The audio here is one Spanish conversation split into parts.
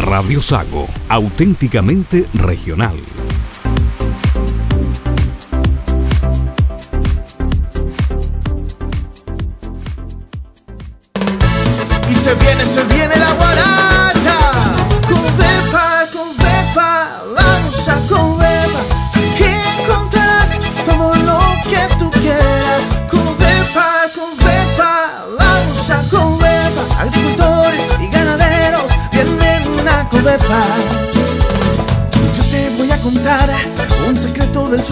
Radio Sago, auténticamente regional.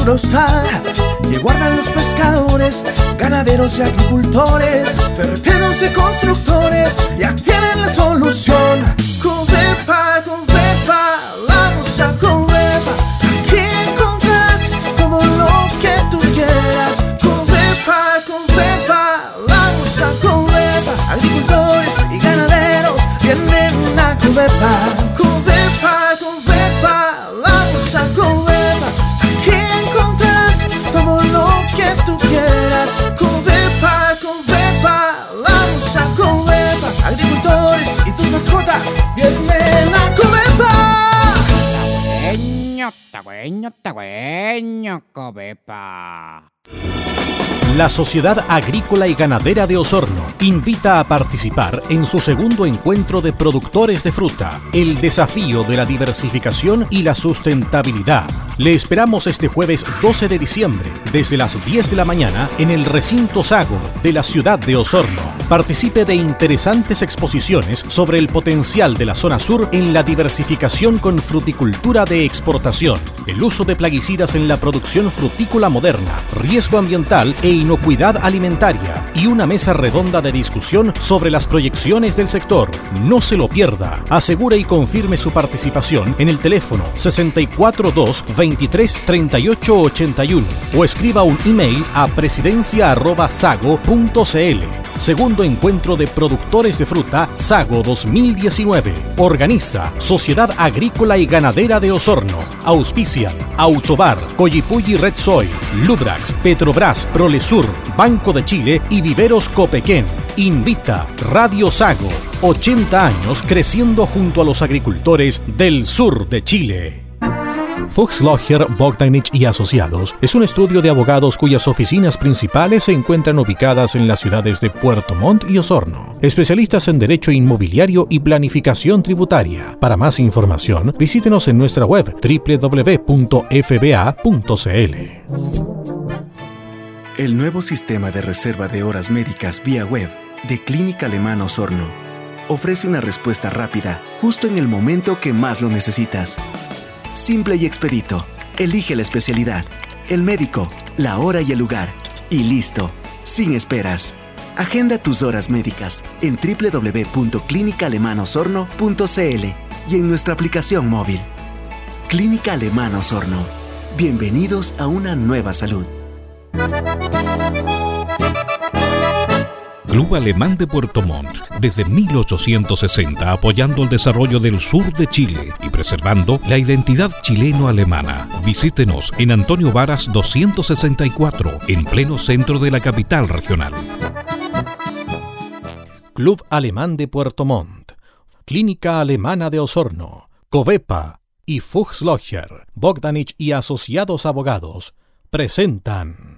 Que guardan los pescadores, ganaderos y agricultores, ferreteros y constructores, ya tienen la solución. Con Vepa, con Vepa, vamos a con Vepa. Aquí encontrarás todo lo que tú quieras. Con Vepa, con Vepa, vamos a con Vepa. Agricultores y ganaderos vienen a Covepa. Tagüeño, tagüeño, cobepa. La Sociedad Agrícola y Ganadera de Osorno invita a participar en su segundo encuentro de productores de fruta, el desafío de la diversificación y la sustentabilidad. Le esperamos este jueves 12 de diciembre, desde las 10 de la mañana, en el recinto Sago de la ciudad de Osorno. Participe de interesantes exposiciones sobre el potencial de la zona sur en la diversificación con fruticultura de exportación, el uso de plaguicidas en la producción frutícola moderna, riesgo ambiental e inocuidad alimentaria y una mesa redonda de discusión sobre las proyecciones del sector. No se lo pierda. Asegure y confirme su participación en el teléfono 642 23 38 81 o escriba un email a presidencia@sago.cl. Segundo encuentro de productores de fruta Sago 2019. Organiza Sociedad Agrícola y Ganadera de Osorno. Auspicia Autobar, Coyipulli Red Soy, Lubrax, Petrobras, Prolesur, Banco de Chile y Viveros Copequén. Invita Radio Sago. 80 años creciendo junto a los agricultores del sur de Chile. Fuchs Logger, Bogdanich y Asociados es un estudio de abogados cuyas oficinas principales se encuentran ubicadas en las ciudades de Puerto Montt y Osorno. Especialistas en derecho inmobiliario y planificación tributaria. Para más información, visítenos en nuestra web www.fba.cl. El nuevo sistema de reserva de horas médicas vía web de Clínica Alemana Osorno ofrece una respuesta rápida justo en el momento que más lo necesitas. Simple y expedito. Elige la especialidad, el médico, la hora y el lugar. Y listo, sin esperas. Agenda tus horas médicas en www.clínicaalemanosorno.cl y en nuestra aplicación móvil. Clínica Alemana Osorno. Bienvenidos a una nueva salud. Club Alemán de Puerto Montt, desde 1860 apoyando el desarrollo del sur de Chile y preservando la identidad chileno-alemana. Visítenos en Antonio Varas 264, en pleno centro de la capital regional. Club Alemán de Puerto Montt, Clínica Alemana de Osorno, Covepa y Fuchs Logger, Bogdanich y Asociados Abogados presentan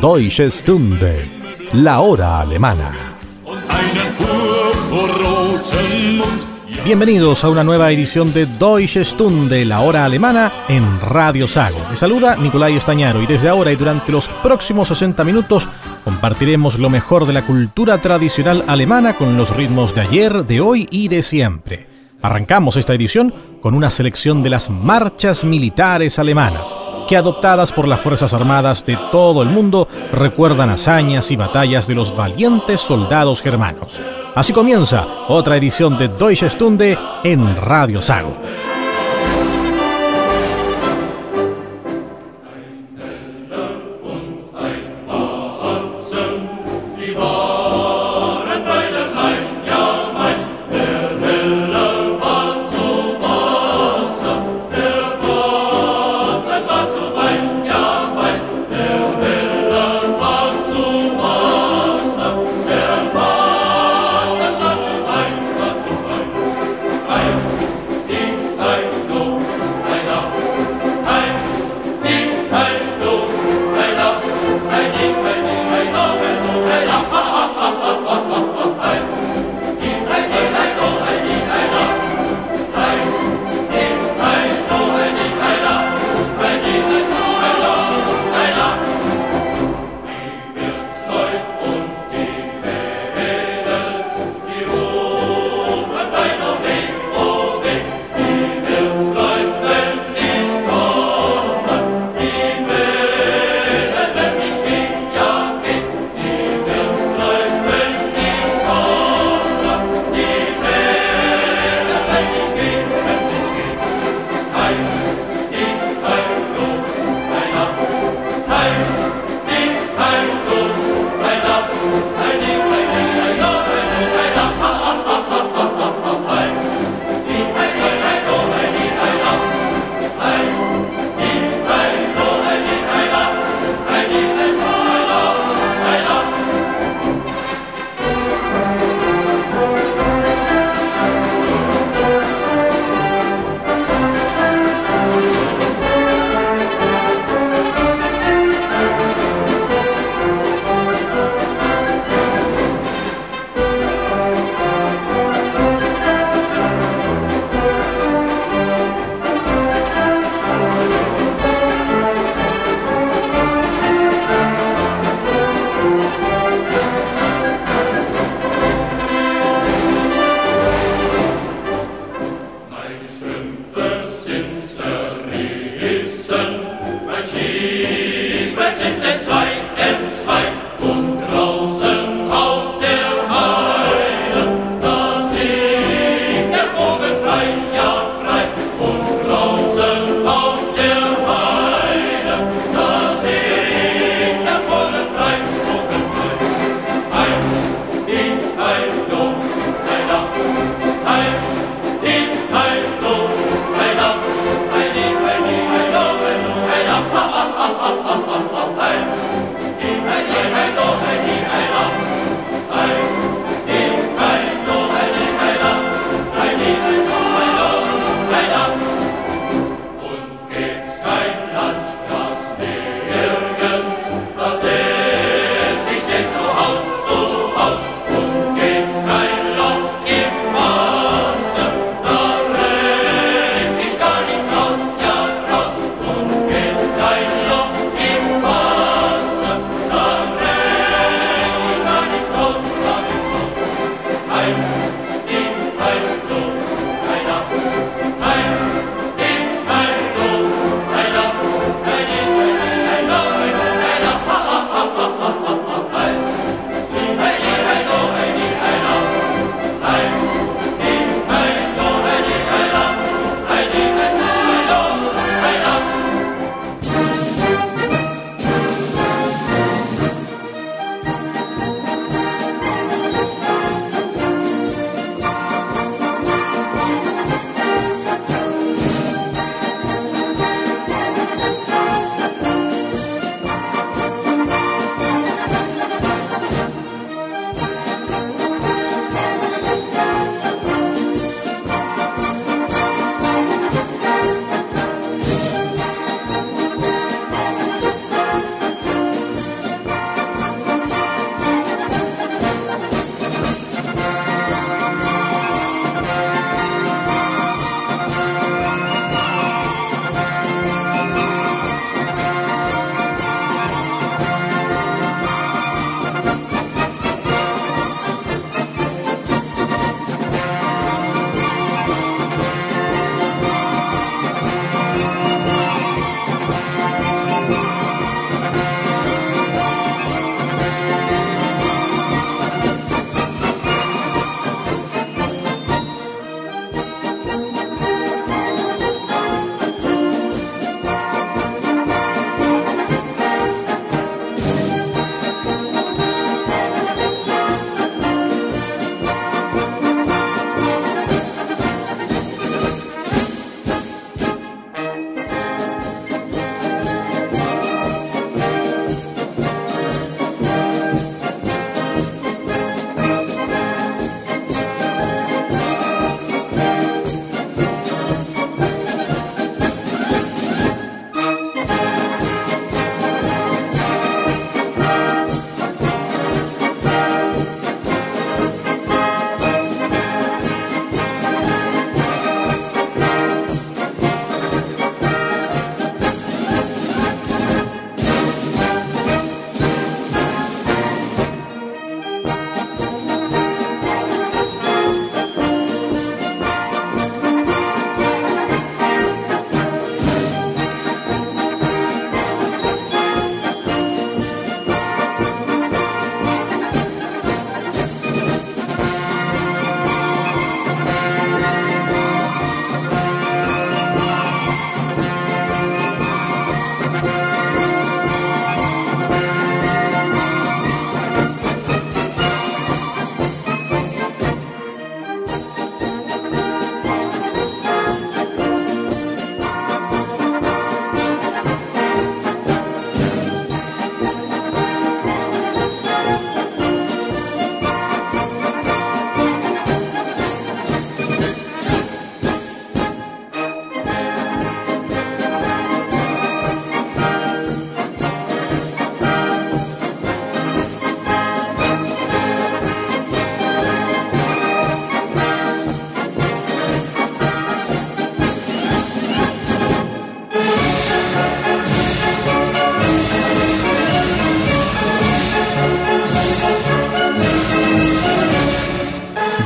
Deutsche Stunde, la hora alemana. Bienvenidos a una nueva edición de Deutsche Stunde, la hora alemana, en Radio Sago. Les saluda Nicolai Estañaro y desde ahora y durante los próximos 60 minutos compartiremos lo mejor de la cultura tradicional alemana con los ritmos de ayer, de hoy y de siempre. Arrancamos esta edición con una selección de las marchas militares alemanas. Que adoptadas por las Fuerzas Armadas de todo el mundo recuerdan hazañas y batallas de los valientes soldados germanos. Así comienza otra edición de Deutsche Stunde en Radio Sago.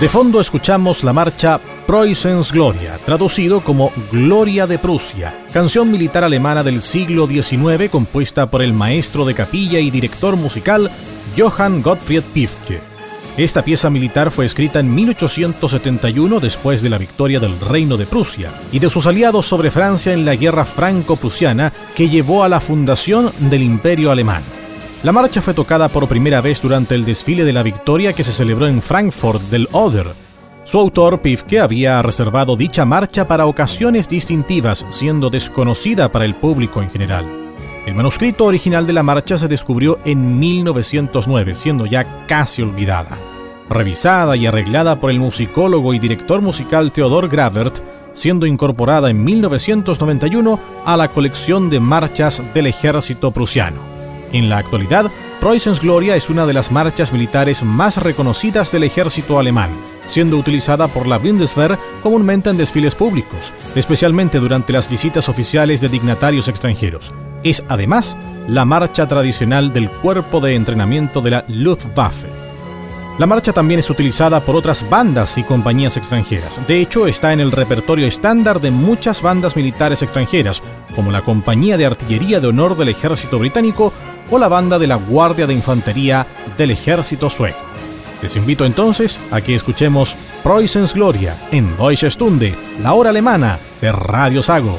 De fondo escuchamos la marcha Preußens Gloria, traducido como Gloria de Prusia, canción militar alemana del siglo XIX compuesta por el maestro de capilla y director musical Johann Gottfried Pifke. Esta pieza militar fue escrita en 1871 después de la victoria del Reino de Prusia y de sus aliados sobre Francia en la guerra franco-prusiana que llevó a la fundación del Imperio Alemán. La marcha fue tocada por primera vez durante el desfile de la victoria que se celebró en Frankfurt del Oder. Su autor, Pifke, había reservado dicha marcha para ocasiones distintivas, siendo desconocida para el público en general. El manuscrito original de la marcha se descubrió en 1909, siendo ya casi olvidada. Revisada y arreglada por el musicólogo y director musical Theodor Gravert, siendo incorporada en 1991 a la colección de marchas del ejército prusiano. En la actualidad, Preußens Gloria es una de las marchas militares más reconocidas del ejército alemán, siendo utilizada por la Bundeswehr comúnmente en desfiles públicos, especialmente durante las visitas oficiales de dignatarios extranjeros. Es además la marcha tradicional del cuerpo de entrenamiento de la Luftwaffe. La marcha también es utilizada por otras bandas y compañías extranjeras. De hecho, está en el repertorio estándar de muchas bandas militares extranjeras, como la Compañía de Artillería de Honor del Ejército Británico o la banda de la Guardia de Infantería del Ejército Sueco. Les invito entonces a que escuchemos Preußens Gloria en Deutsche Stunde, la hora alemana de Radio Sago.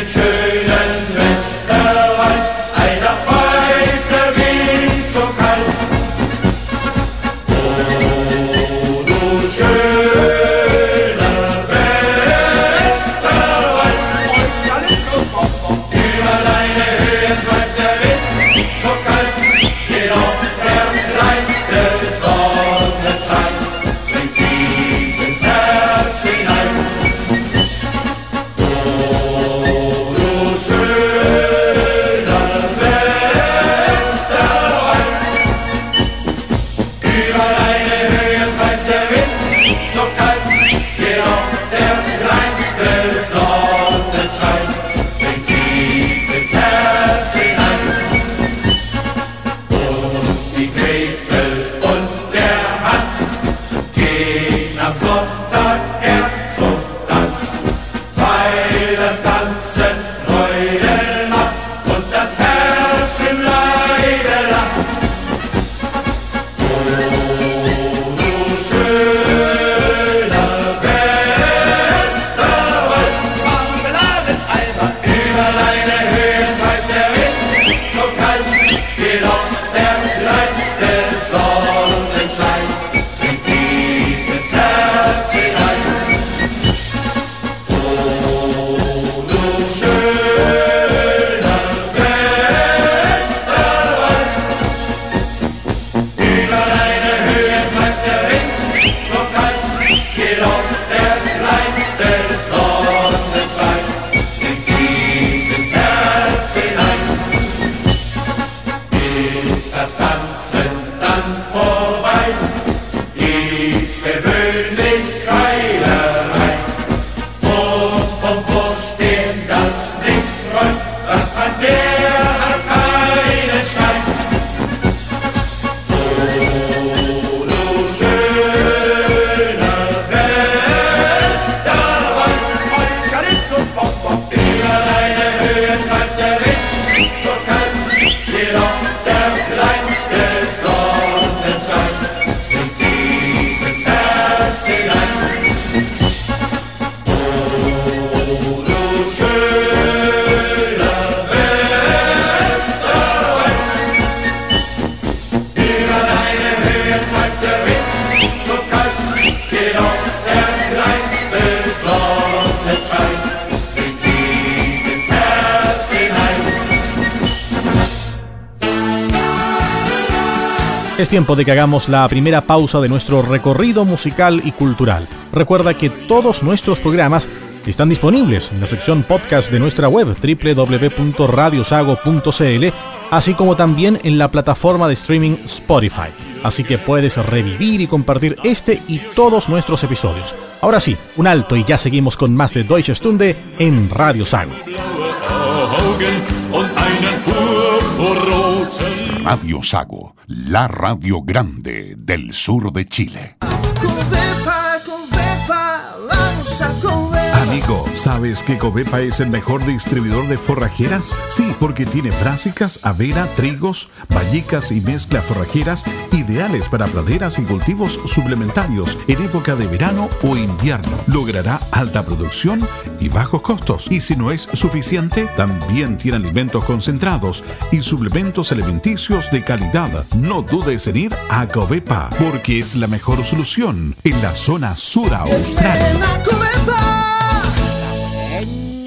Richard. Tiempo de que hagamos la primera pausa de nuestro recorrido musical y cultural. Recuerda que todos nuestros programas están disponibles en la sección podcast de nuestra web www.radiosago.cl, así como también en la plataforma de streaming Spotify. Así que puedes revivir y compartir este y todos nuestros episodios. Ahora sí, un alto y ya seguimos con más de Deutsche Stunde en Radio Sago. Radio Sago, la radio grande del sur de Chile. Amigo, ¿sabes que Covepa es el mejor distribuidor de forrajeras? Sí, porque tiene brásicas, avena, trigos, vallicas y mezcla forrajeras ideales para praderas y cultivos suplementarios en época de verano o invierno. Logrará alta producción y bajos costos. Y si no es suficiente, también tiene alimentos concentrados y suplementos alimenticios de calidad. No dudes en ir a Covepa, porque es la mejor solución en la zona sur austral.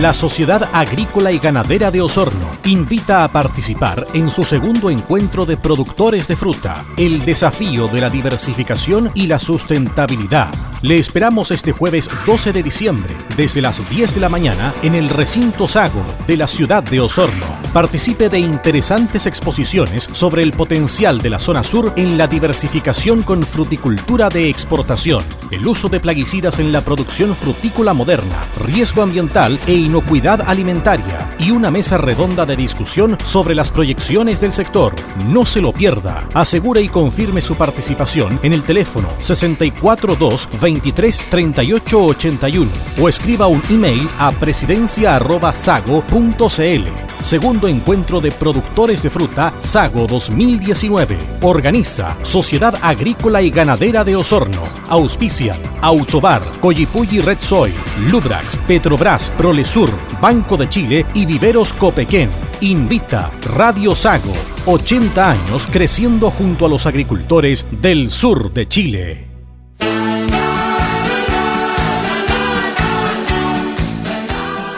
La Sociedad Agrícola y Ganadera de Osorno invita a participar en su segundo encuentro de productores de fruta, el desafío de la diversificación y la sustentabilidad. Le esperamos este jueves 12 de diciembre, desde las 10 de la mañana, en el recinto Sago de la ciudad de Osorno. Participe de interesantes exposiciones sobre el potencial de la zona sur en la diversificación con fruticultura de exportación, el uso de plaguicidas en la producción frutícola moderna, riesgo ambiental e inocuidad alimentaria y una mesa redonda de discusión sobre las proyecciones del sector. No se lo pierda. Asegure y confirme su participación en el teléfono 642 23 38 81 o escriba un email a presidencia@sago.cl. Segundo encuentro de productores de fruta Sago 2019. Organiza Sociedad Agrícola y Ganadera de Osorno. Auspicia Autobar, Coyipulli Red Soy, Lubrax, Petrobras, Prolesur, Banco de Chile y Viveros Copequén. Invita Radio Sago. 80 años creciendo junto a los agricultores del sur de Chile.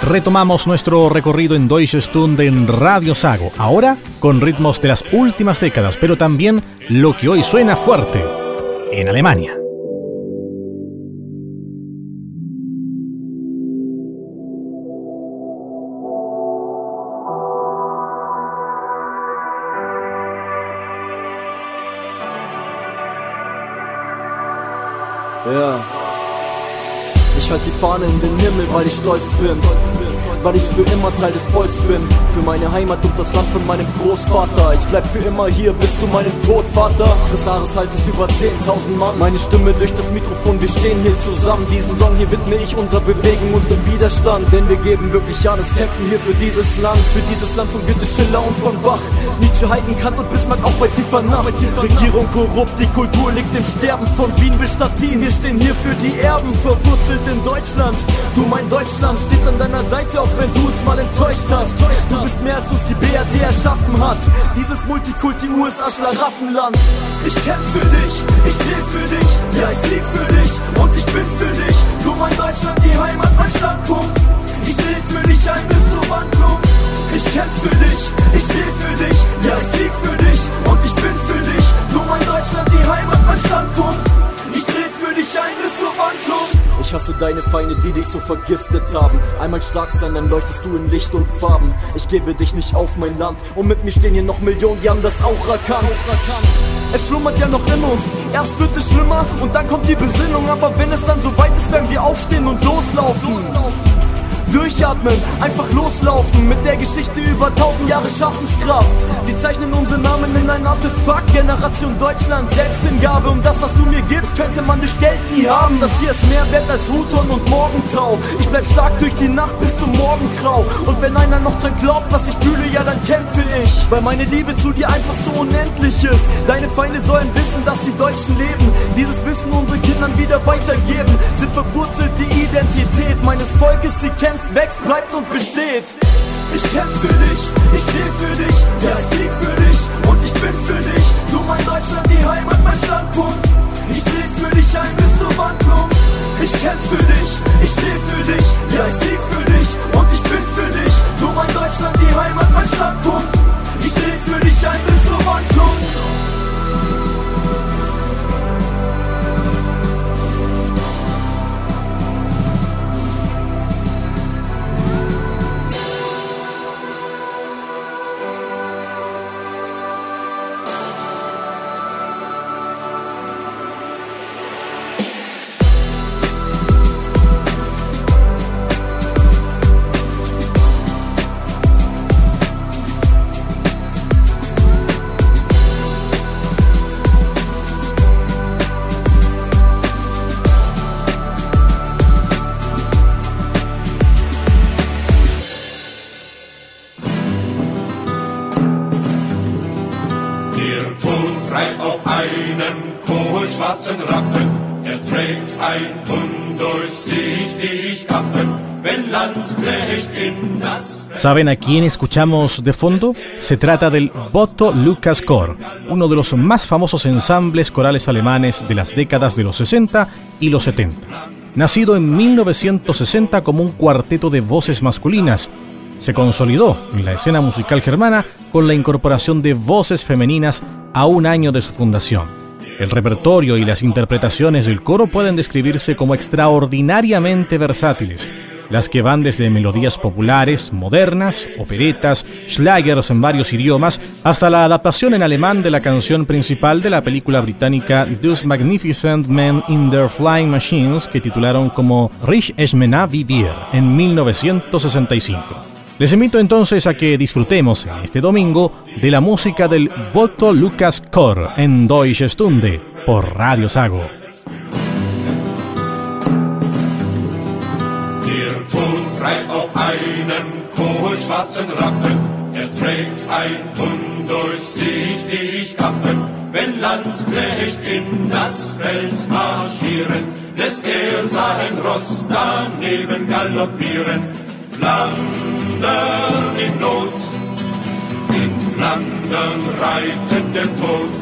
Retomamos nuestro recorrido en Deutsche Stunde en Radio Sago, ahora con ritmos de las últimas décadas, pero también lo que hoy suena fuerte en Alemania. Ja. Ich halt die Fahne in den Himmel, weil ich stolz bin. Weil ich für immer Teil des Volks bin. Für meine Heimat und das Land von meinem Großvater. Ich bleib für immer hier bis zu meinem Tod, Vater. Chrysaris halt es über 10.000 Mann. Meine Stimme durch das Mikrofon, wir stehen hier zusammen. Diesen Song hier widme ich unserer Bewegung und dem Widerstand. Denn wir geben wirklich alles, kämpfen hier für dieses Land. Für dieses Land von Goethe, Schiller und von Bach. Nietzsche, Heidenkant und Bismarck auch bei tiefer Nacht. Regierung korrupt, die Kultur liegt im Sterben. Von Wien bis Stettin, wir stehen hier für die Erben. Verwurzelt in Deutschland. Du mein Deutschland stets an deiner Seite, auch wenn du uns mal enttäuscht hast. Du bist mehr als uns die BRD erschaffen hat. Dieses Multikulti USA Schlaraffenland. Ich kämpf für dich, ich steh für dich, ja ich sieg für dich und ich bin für dich. Du mein Deutschland, die Heimat, mein Standpunkt. Ich dreh für dich ein bis zur Wandlung. Ich kämpf für dich, ich steh für dich, ja ich sieg für dich und ich bin für dich. Du mein Deutschland, die Heimat, mein Standpunkt. Ich dreh für dich ein bis zur Wandlung. Ich hasse deine Feinde, die dich so vergiftet haben. Einmal stark sein, dann leuchtest du in Licht und Farben. Ich gebe dich nicht auf mein Land. Und mit mir stehen hier noch Millionen, die haben das auch erkannt. Es schlummert ja noch in uns. Erst wird es schlimmer und dann kommt die Besinnung. Aber wenn es dann so weit ist, werden wir aufstehen und loslaufen. Durchatmen, einfach loslaufen mit der Geschichte über tausend Jahre Schaffenskraft. Sie zeichnen unsere Namen in ein Artefakt, Generation Deutschland, Selbsthingabe. Um das, was du mir gibst, könnte man durch Geld nie haben. Das hier ist mehr wert als Huton und Morgentau. Ich bleib stark durch die Nacht bis zum Morgengrau. Und wenn einer noch dran glaubt, was ich fühle, ja dann kämpfe ich. Weil meine Liebe zu dir einfach so unendlich ist. Deine Feinde sollen wissen, dass die Deutschen leben. Dieses Wissen Wissen unsere Kindern wieder weitergeben. Sind verwurzelt, die Identität meines Volkes, sie kämpft, wächst, bleibt und besteht. Ich kämpf für dich, ich steh für dich, ja ich sieg für dich und ich bin für dich. Du mein Deutschland, die Heimat, mein Standpunkt. Ich dreh für dich ein bis zur Wandlung. Ich kämpf für dich, ich steh für dich, ja ich sieg für dich und ich bin für dich. Du mein Deutschland, die Heimat, mein Standpunkt. Ich dreh für dich ein bis zur Wandlung. ¿Saben a quién escuchamos de fondo? Se trata del Botto Lucas Chor, uno de los más famosos ensambles corales alemanes de las décadas de los 60 y los 70. Nacido en 1960 como un cuarteto de voces masculinas, se consolidó en la escena musical germana con la incorporación de voces femeninas a un año de su fundación. El repertorio y las interpretaciones del coro pueden describirse como extraordinariamente versátiles, las que van desde melodías populares, modernas, operetas, schlagers en varios idiomas, hasta la adaptación en alemán de la canción principal de la película británica Those Magnificent Men in Their Flying Machines, que titularon como Rich Esmena Vivir en 1965. Les invito entonces a que disfrutemos este domingo de la música del Botto Lucas Chor en Deutsche Stunde por Radio Sago. Der Tod treibt auf einen kohlschwarzen Rappen, er trägt ein undurchsichtig Kappen. Wenn Landsknecht in das Feld marschieren, lässt er sein Ross daneben galoppieren. Flandern in Not, in Flandern reitet der Tod,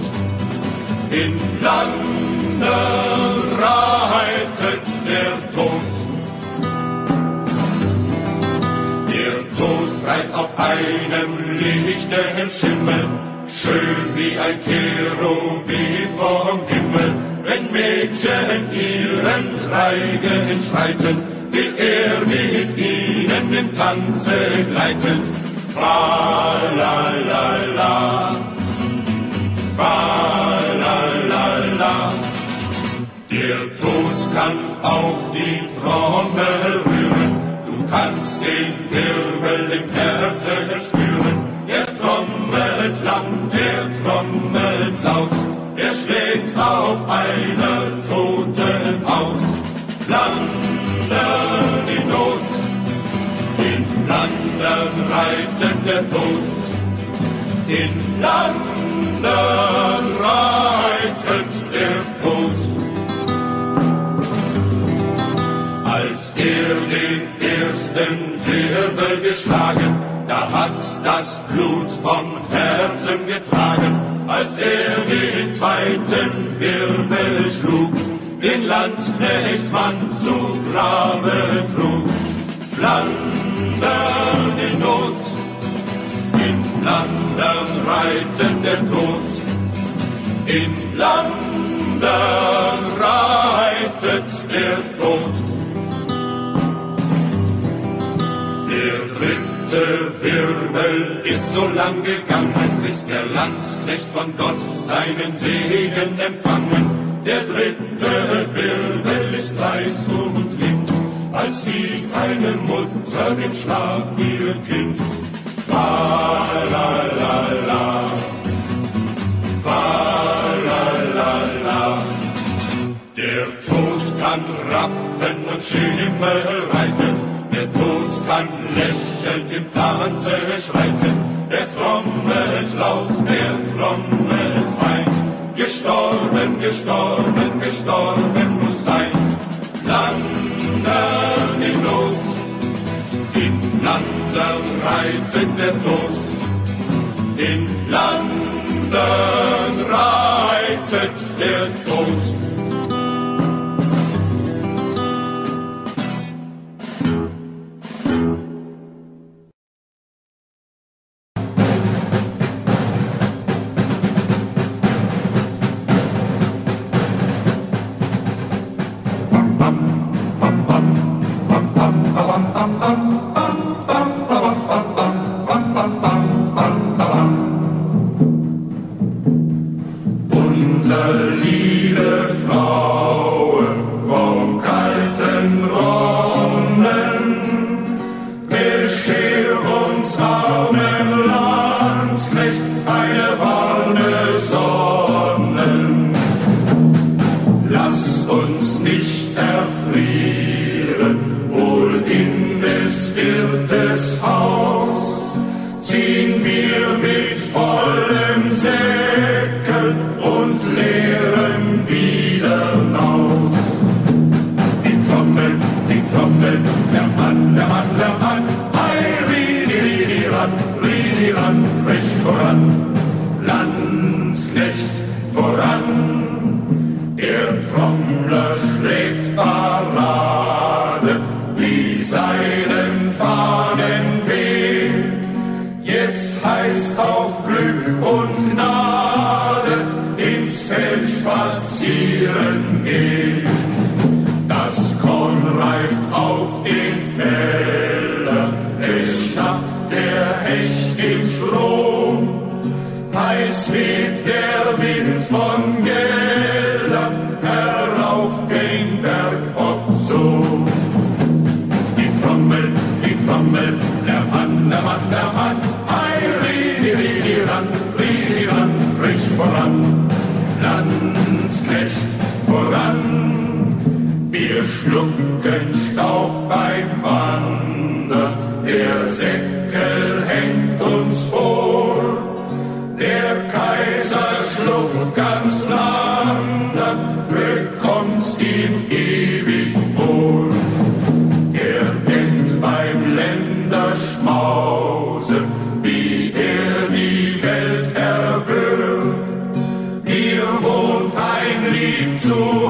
in Flandern reitet der Tod. Der Tod reitet auf einem lichten Schimmel, schön wie ein Cherubim vom Himmel. Wenn Mädchen ihren Reigen schreiten, will er mit ihnen im Tanze gleiten. Fa la la la, fa la la la. Der Tod kann auch die Trommel rühren, du kannst den Wirbel im Herzen spüren. Er trommelt lang, er trommelt laut, er schlägt auf einer toten Haut. Flandern in Flandern reitet der Tod. In Flandern reitet der Tod. Als er den ersten Wirbel geschlagen, da hat's das Blut vom Herzen getragen. Als er den zweiten Wirbel schlug, den Landsknecht Mann zu Grabe trug. Flandern in Not, in Flandern reitet der Tod. In Flandern reitet der Tod. Der dritte Wirbel ist so lang gegangen, bis der Landsknecht von Gott seinen Segen empfangen. Der dritte Wirbel ist leis und lind, als wiegt eine Mutter im Schlaf ihr Kind. Fa la la la, fa la la la. Der Tod kann Rappen und Schimmel reiten, der Tod kann lächelnd im Tanze schreiten. Er trommelt laut, er trommelt fein, gestorben, gestorben, gestorben muss sein. Flandern in Not, in Flandern reitet der Tod. In Flandern reitet der Tod. So.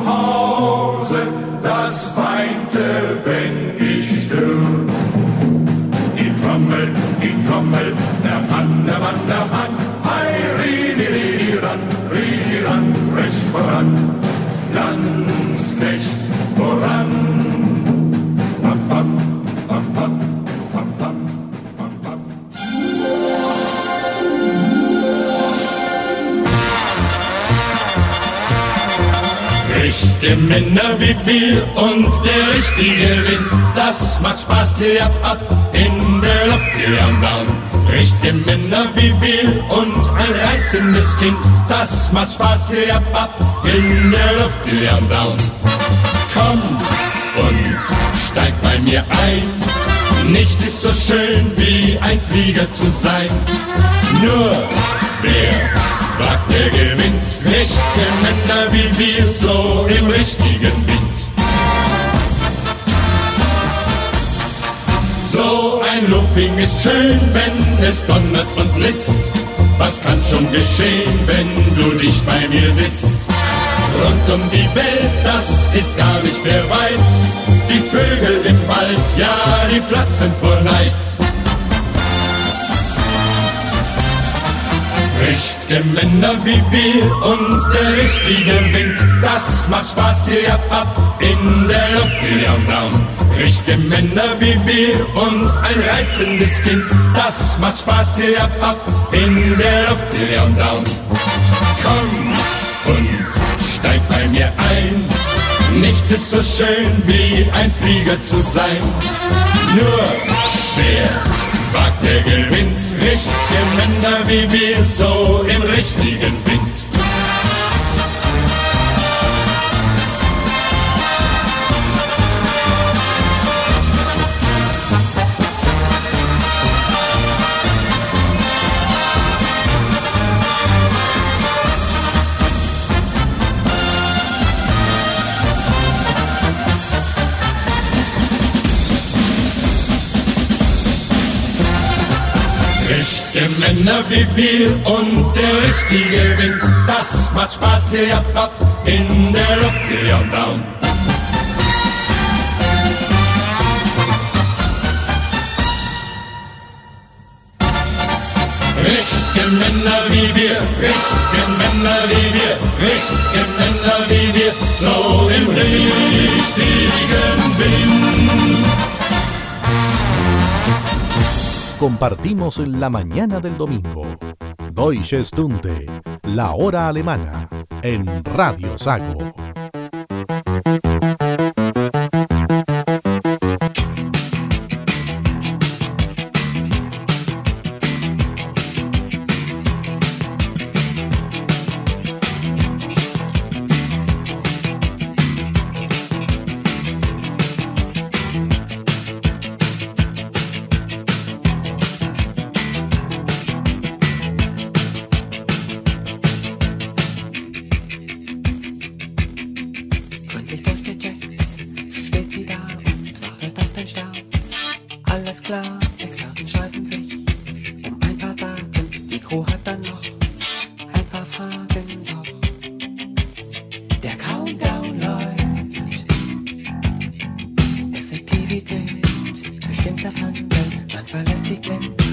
Männer wie wir und der richtige Wind, das macht Spaß, die ab, ab in der Luft, die am Down. Richtige Männer wie wir und ein reizendes Kind, das macht Spaß, die ab, ab in der Luft, die am Down. Komm und steig bei mir ein, nichts ist so schön wie ein Flieger zu sein. Nur wer Wagt der gewinnt, richtige Männer wie wir, so im richtigen Wind. So ein Looping ist schön, wenn es donnert und blitzt. Was kann schon geschehen, wenn du dich bei mir sitzt? Rund um die Welt, das ist gar nicht mehr weit. Die Vögel im Wald, ja, die platzen vor Neid. Richtige Männer wie wir und der richtige Wind, das macht Spaß, hier ab, ab in der Luft, down, down. Richtige Männer wie wir und ein reizendes Kind, das macht Spaß, hier ab, ab in der Luft, down, down. Komm und steig bei mir ein, nichts ist so schön wie ein Flieger zu sein. Nur wer wagt der gewinnt. Richtige Männer wie wir, so Männer wie wir und der richtige Wind. Das macht Spaß, Kiliapap, in der Luft, Kiliabraum. Richtige Männer wie wir, richtige Männer wie wir, richtige Männer wie wir, so im richtigen Wind. compartimos en la mañana del domingo. Deutsche Stunde, la hora alemana, en Radio Sago. again.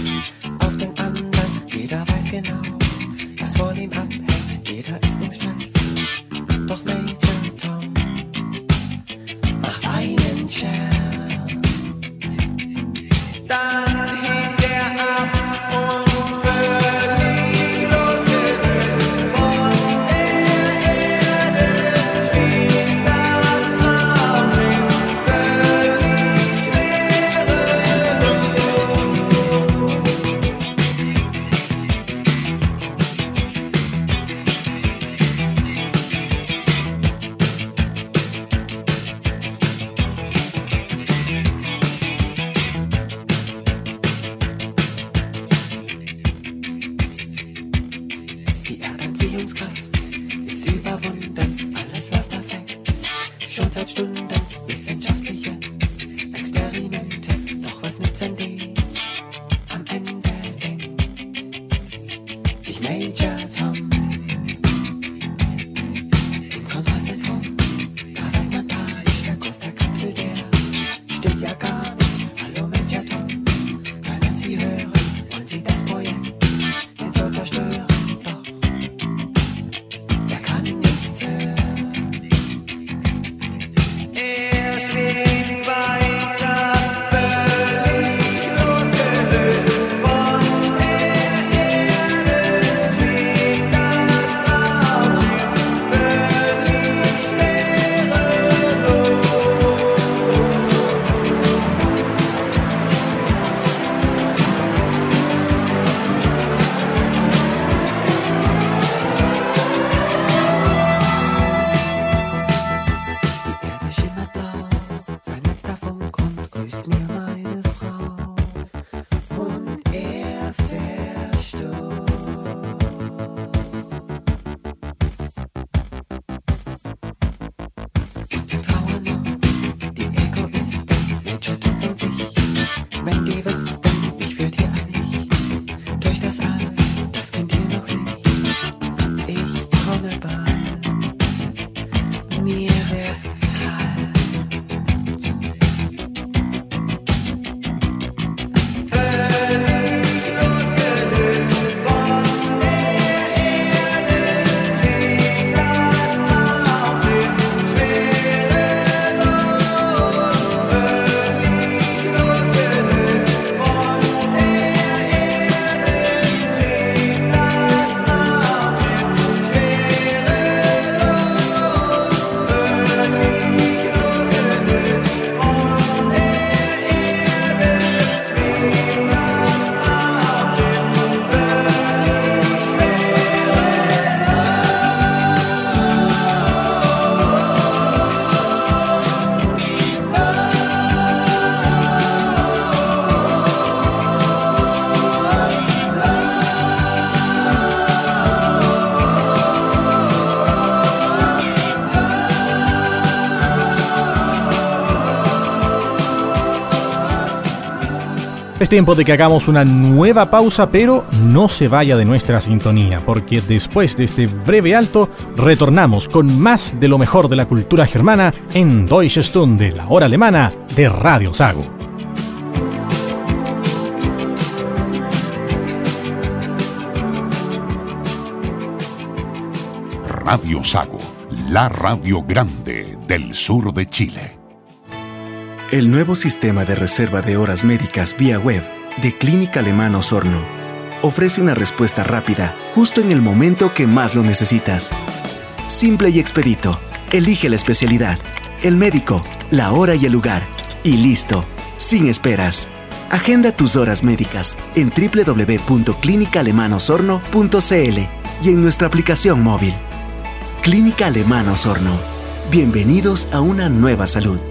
Tiempo de que hagamos una nueva pausa, pero no se vaya de nuestra sintonía, porque después de este breve alto, retornamos con más de lo mejor de la cultura germana en Deutsche Stunde, la hora alemana de Radio Sago. Radio Sago, la radio grande del sur de Chile. El nuevo sistema de reserva de horas médicas vía web de Clínica Alemana Osorno ofrece una respuesta rápida justo en el momento que más lo necesitas. Simple y expedito. Elige la especialidad, el médico, la hora y el lugar. Y listo, sin esperas. Agenda tus horas médicas en www.clinicalemanosorno.cl y en nuestra aplicación móvil. Clínica Alemana Osorno. Bienvenidos a una nueva salud.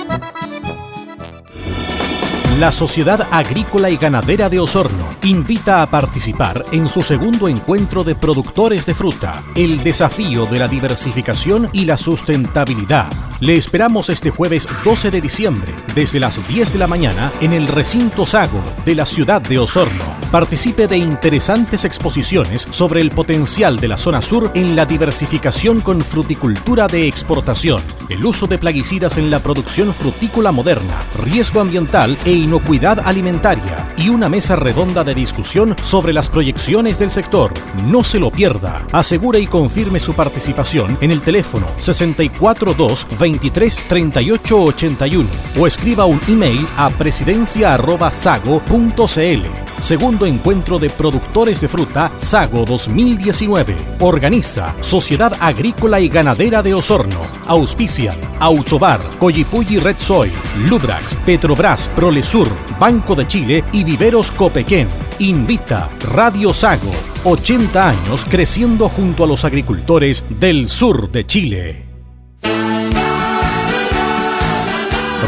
La Sociedad Agrícola y Ganadera de Osorno invita a participar en su segundo encuentro de productores de fruta, el desafío de la diversificación y la sustentabilidad. Le esperamos este jueves 12 de diciembre, desde las 10 de la mañana, en el recinto Sago de la ciudad de Osorno. Participe de interesantes exposiciones sobre el potencial de la zona sur en la diversificación con fruticultura de exportación, el uso de plaguicidas en la producción frutícola moderna, riesgo ambiental e inocuidad alimentaria y una mesa redonda de discusión sobre las proyecciones del sector. No se lo pierda. Asegure y confirme su participación en el teléfono 642 23 38 81 o escriba un email a presidencia@sago.cl. Segundo encuentro de productores de fruta Sago 2019. Organiza Sociedad Agrícola y Ganadera de Osorno. Auspicia Autobar, Coyipulli Red Soy, Lubrax, Petrobras, Prolesur, Banco de Chile y Viveros Copequén. Invita Radio Sago. 80 años creciendo junto a los agricultores del sur de Chile.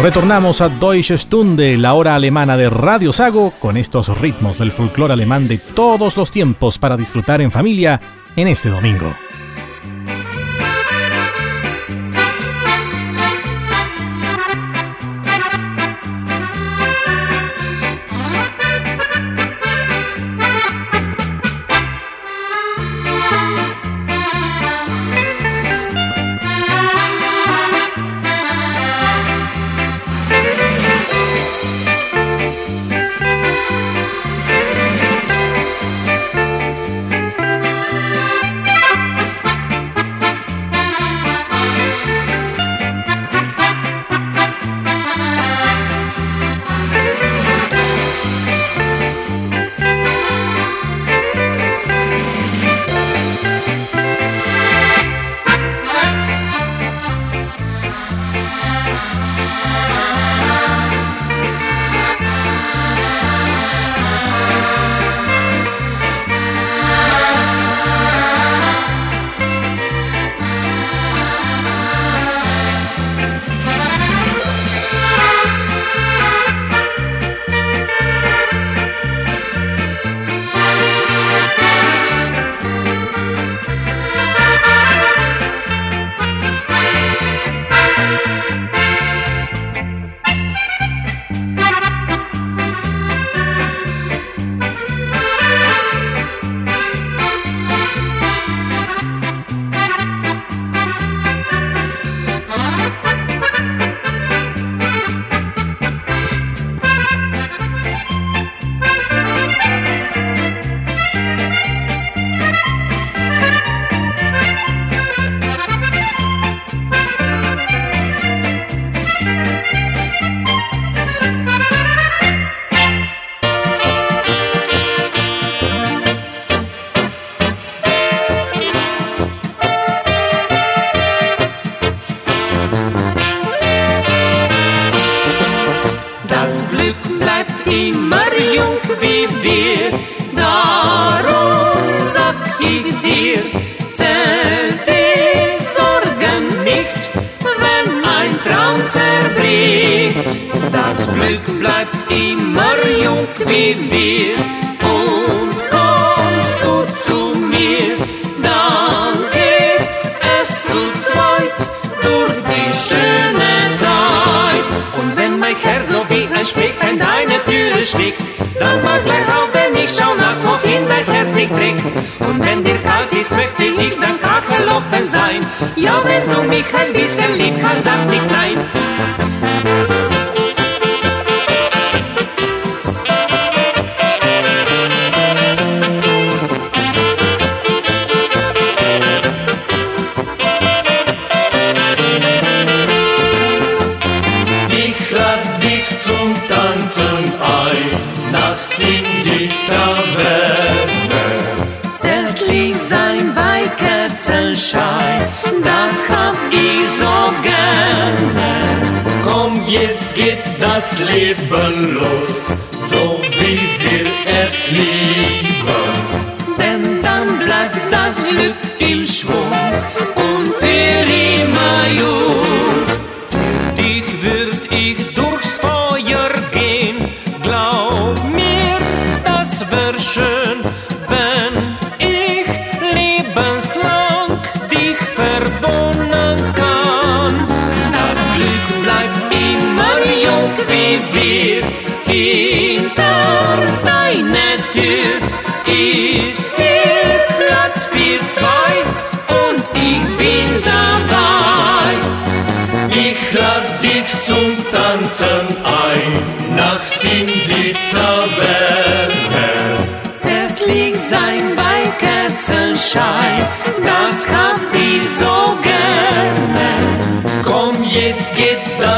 Retornamos a Deutsche Stunde, la hora alemana de Radio Sago, con estos ritmos del folclore alemán de todos los tiempos para disfrutar en familia en este domingo.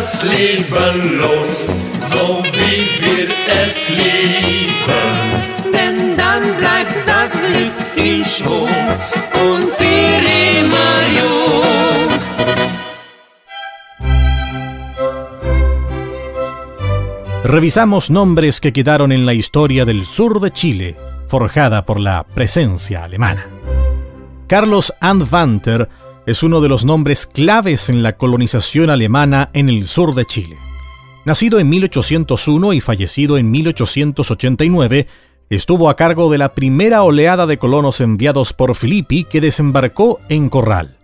Das Leben los, so wie wir es lieben. Denn dann bleibt das Glück in Schwung und für immer jung. Revisamos nombres que quedaron en la historia del sur de Chile, forjada por la presencia alemana. Carlos Anwanter es uno de los nombres claves en la colonización alemana en el sur de Chile. Nacido en 1801 y fallecido en 1889, estuvo a cargo de la primera oleada de colonos enviados por Filippi que desembarcó en Corral.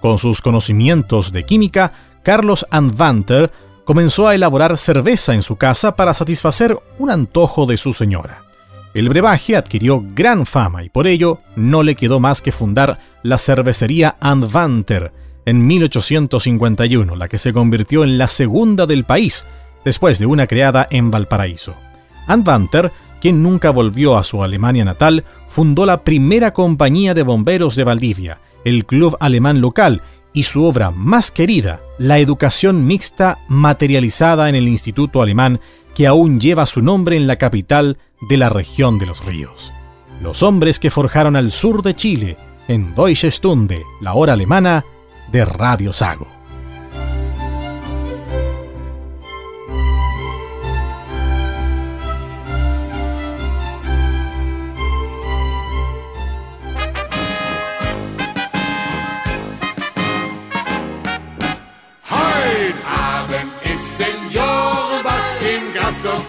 Con sus conocimientos de química, Carlos Anwanter comenzó a elaborar cerveza en su casa para satisfacer un antojo de su señora. El brebaje adquirió gran fama y por ello no le quedó más que fundar la cervecería Anwanter en 1851, la que se convirtió en la segunda del país, después de una creada en Valparaíso. Anwanter, quien nunca volvió a su Alemania natal, fundó la primera compañía de bomberos de Valdivia, el club alemán local, y su obra más querida, la educación mixta materializada en el Instituto Alemán, que aún lleva su nombre en la capital de la región de los ríos. Los hombres que forjaron al sur de Chile, en Deutsche Stunde, la hora alemana de Radio Sago.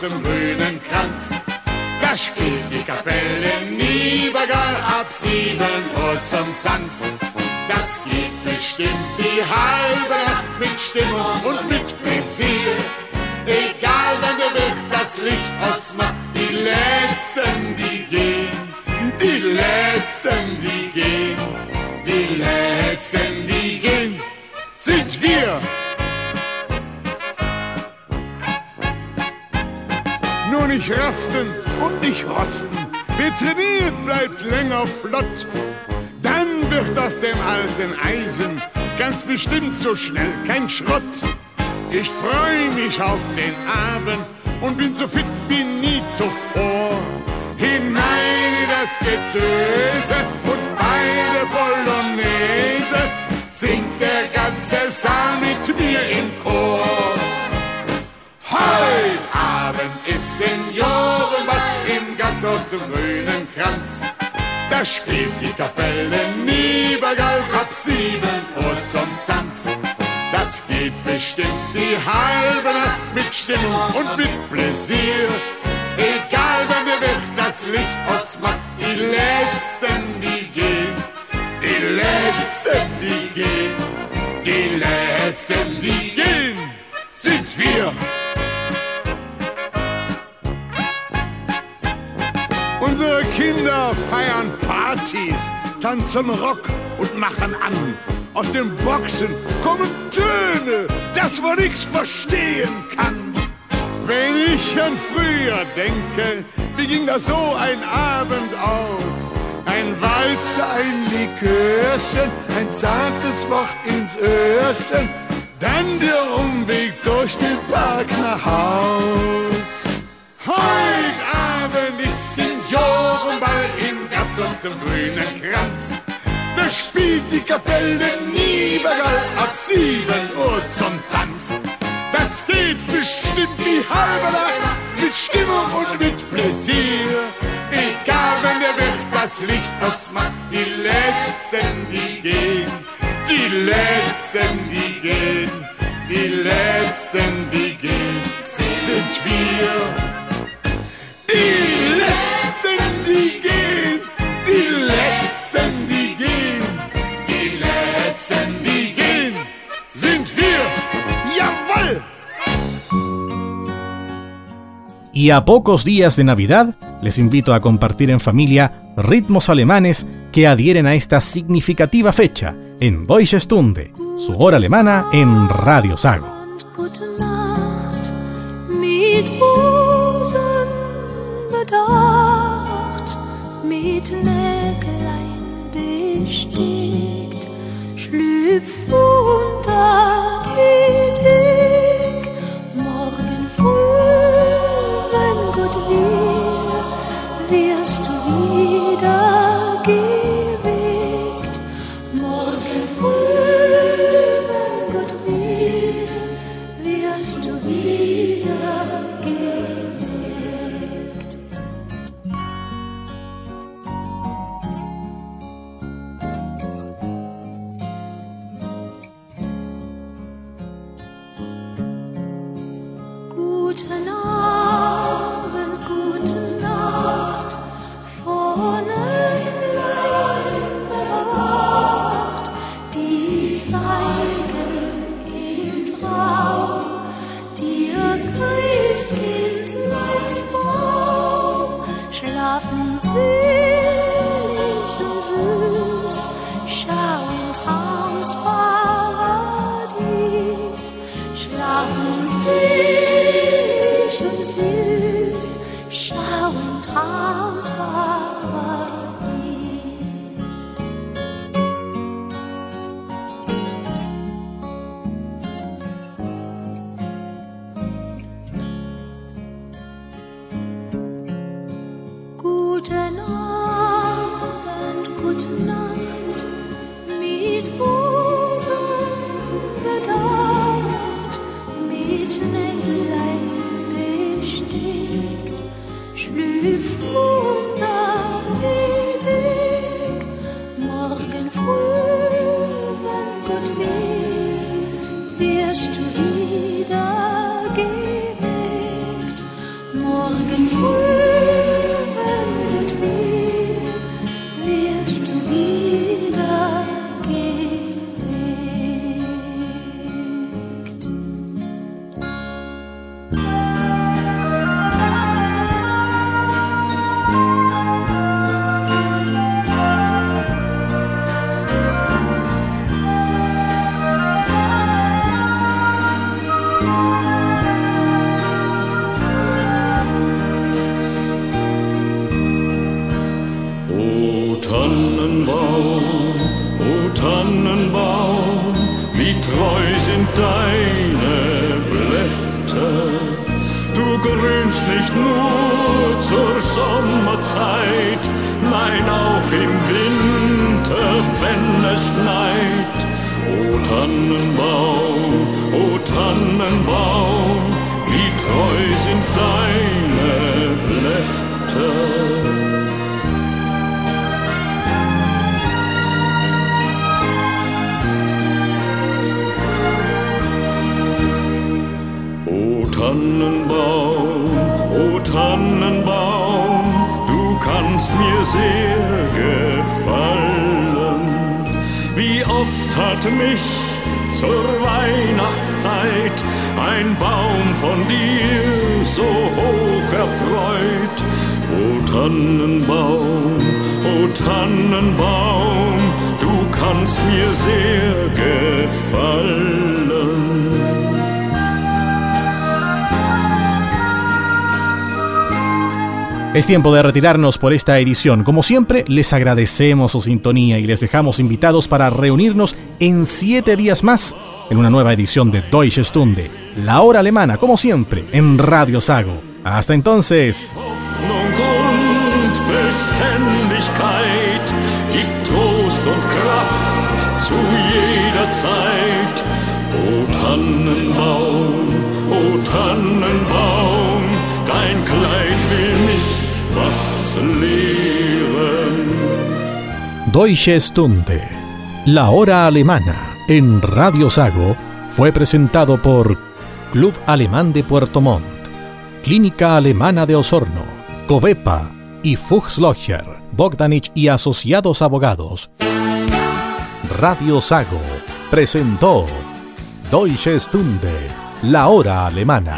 Zum grünen Kranz. Da spielt die Kapelle Niebergall ab 7 Uhr zum Tanz. Das geht bestimmt die halbe Nacht mit Stimmung und mit Pläsier. Egal wann der Wirt das Licht ausmacht, die Letzten, die gehen. Die Letzten, die gehen. Die Letzten, die gehen, sind wir. Nur nicht rasten und nicht rosten. Wer trainiert, bleibt länger flott. Dann wird aus dem alten Eisen ganz bestimmt so schnell kein Schrott. Ich freue mich auf den Abend und bin so fit wie nie zuvor. Hinein in das Getöse und bei der Polonaise singt der ganze Saal mit mir im Chor. Seniorenball im Gasthof zum grünen Kranz. Da spielt die Kapelle Niebergall ab 7 Uhr zum Tanz. Das geht bestimmt die halbe Nacht mit Stimmung und mit Pläsier. Egal wann der Wirt das Licht ausmacht, die Letzten, tanzen Rock und machen an. Aus den Boxen kommen Töne, dass man nichts verstehen kann. Wenn ich an früher denke, wie ging da so ein Abend aus? Ein Walzer, ein Likörchen, ein zartes Wort ins Öhrchen, dann der Umweg durch den Park nach Haus. Heut Abend ist Seniorenball im Gasthof zum grünen Kranz. Da spielt die Kapelle Niebergall ab 7 Uhr zum Tanz. Das geht bestimmt wie halbe Nacht mit Stimmung und mit Pläsier. Egal, wenn der Wirt das Licht ausmacht, die Letzten, die gehen. Die Letzten, die gehen. Die Letzten, die gehen, sind wir. Die Letzten, Sind wir. Jawohl! Y a pocos días de Navidad, les invito a compartir en familia ritmos alemanes que adhieren a esta significativa fecha en Deutsche Stunde, su hora alemana en Radio Sago. Mit Rosen bedacht, mit Nägelein bestickt, schlüpf unter die Dick, Es tiempo de retirarnos por esta edición. Como siempre, les agradecemos su sintonía y les dejamos invitados para reunirnos en siete días más en una nueva edición de Deutsche Stunde, la hora alemana, como siempre, en Radio Sago. Hasta entonces. Tannenbaum, dein Kleid will was. Deutsche Stunde, la hora alemana, en Radio Sago, fue presentado por Club Alemán de Puerto Montt, Clínica Alemana de Osorno, Covepa y Fuchslocher, Bogdanich y Asociados Abogados. Radio Sago presentó Deutsche Stunde, la hora alemana.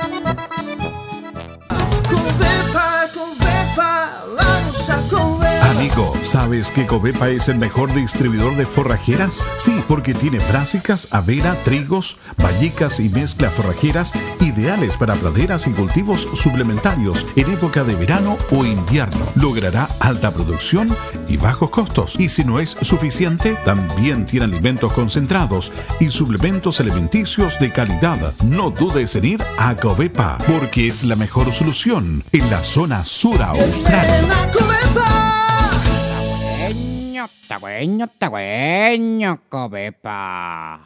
¿Sabes que Covepa es el mejor distribuidor de forrajeras? Sí, porque tiene brásicas, avena, trigos, vallicas y mezcla forrajeras ideales para praderas y cultivos suplementarios en época de verano o invierno. Logrará alta producción y bajos costos. Y si no es suficiente, también tiene alimentos concentrados y suplementos alimenticios de calidad. No dudes en ir a Covepa, porque es la mejor solución en la zona sur austral. Bepa.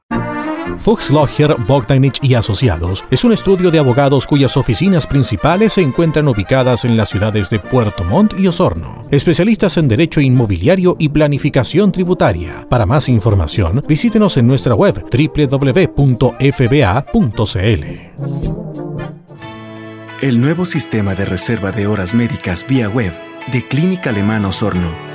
Fuchslocher, Bogdanich y Asociados es un estudio de abogados cuyas oficinas principales se encuentran ubicadas en las ciudades de Puerto Montt y Osorno. Especialistas en derecho inmobiliario y planificación tributaria. Para más información, visítenos en nuestra web www.fba.cl. El nuevo sistema de reserva de horas médicas vía web de Clínica Alemana Osorno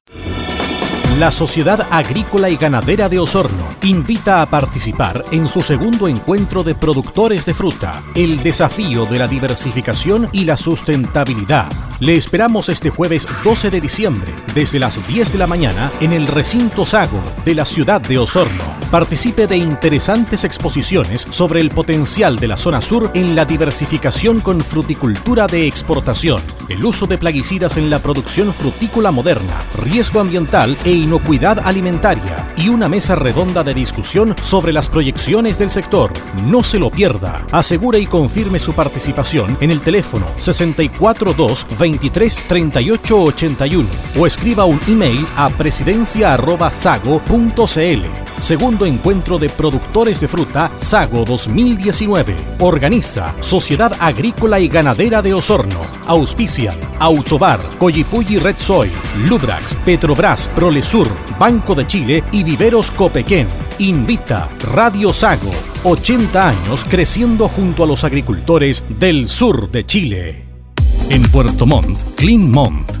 La Sociedad Agrícola y Ganadera de Osorno invita a participar en su segundo encuentro de productores de fruta, el desafío de la diversificación y la sustentabilidad. Le esperamos este jueves 12 de diciembre, desde las 10 de la mañana, en el recinto Sago de la ciudad de Osorno. Participe de interesantes exposiciones sobre el potencial de la zona sur en la diversificación con fruticultura de exportación, el uso de plaguicidas en la producción frutícola moderna, riesgo ambiental e inocuidad alimentaria y una mesa redonda de discusión sobre las proyecciones del sector. No se lo pierda. Asegure y confirme su participación en el teléfono 642 23 38 81 o escriba un email a presidencia@sago.cl. Segundo encuentro de productores de fruta Sago 2019. Organiza Sociedad Agrícola y Ganadera de Osorno. Auspicia Autobar, Coyipulli Red Soy, Lubrax, Petrobras, Prolesur, Banco de Chile y Viveros Copequén. Invita Radio Sago. 80 años creciendo junto a los agricultores del sur de Chile. En Puerto Montt, Clean Montt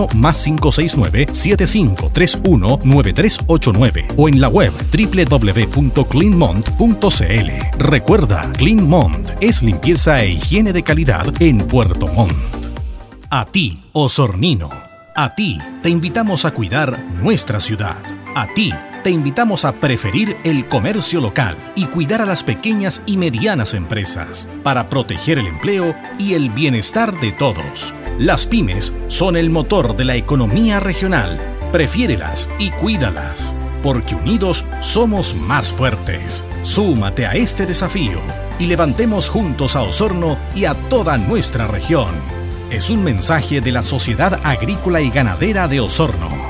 fono más 569-7531-9389 o en la web www.cleanmont.cl. Recuerda, Clean Mont es limpieza e higiene de calidad en Puerto Montt. A ti, Osornino. A ti, te invitamos a cuidar nuestra ciudad. A ti, te invitamos a preferir el comercio local y cuidar a las pequeñas y medianas empresas para proteger el empleo y el bienestar de todos. Las pymes son el motor de la economía regional. Prefiérelas y cuídalas, porque unidos somos más fuertes. Súmate a este desafío y levantemos juntos a Osorno y a toda nuestra región. Es un mensaje de la Sociedad Agrícola y Ganadera de Osorno.